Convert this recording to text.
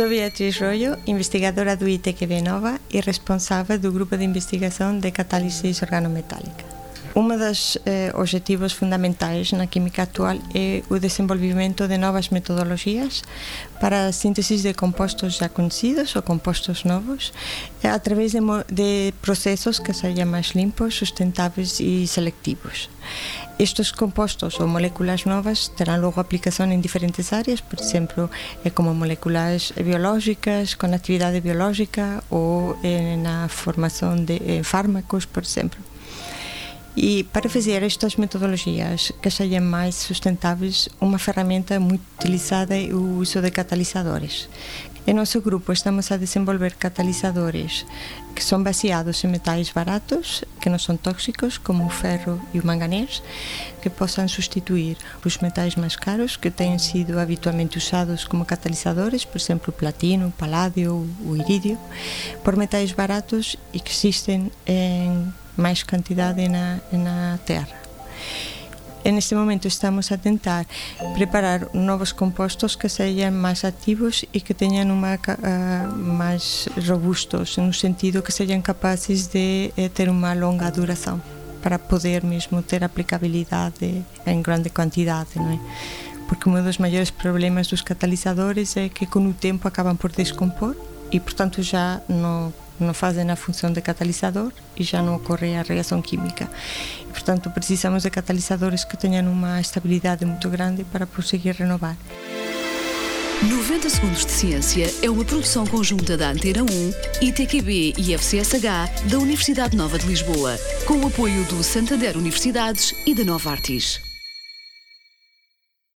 Sou Beatriz Rollo, investigadora do ITQB Nova e responsável do grupo de investigação de catálise organometálica. Um dos eh, objetivos fundamentais na química atual é o desenvolvimento de novas metodologias para a síntese de compostos já conhecidos ou compostos novos eh, através de, de processos que sejam mais limpos, sustentáveis e selectivos. Estes compostos ou moléculas novas terão logo aplicação em diferentes áreas, por exemplo, eh, como moléculas biológicas, com atividade biológica ou eh, na formação de fármacos, por exemplo. E para fazer estas metodologias que sejam mais sustentáveis, uma ferramenta muito utilizada é o uso de catalisadores. Em nosso grupo estamos a desenvolver catalisadores que são baseados em metais baratos, que não são tóxicos, como o ferro e o manganês, que possam substituir os metais mais caros que têm sido habitualmente usados como catalisadores, por exemplo, o platino, o paládio, o irídio, por metais baratos e que existem em mais quantidade na, na terra. E neste momento estamos a tentar preparar novos compostos que sejam mais ativos e que tenham uma uh, mais robustos, no sentido que sejam capazes de eh, ter uma longa duração para poder mesmo ter aplicabilidade em grande quantidade, não é? Porque um dos maiores problemas dos catalisadores é que com o tempo acabam por descompor e, portanto, já não não fazem a função de catalisador e já não ocorre a reação química. E, portanto, precisamos de catalisadores que tenham uma estabilidade muito grande para conseguir renovar. 90 Segundos de Ciência é uma produção conjunta da Antena 1, ITQB e FCSH da Universidade Nova de Lisboa, com o apoio do Santander Universidades e da Nova Artis.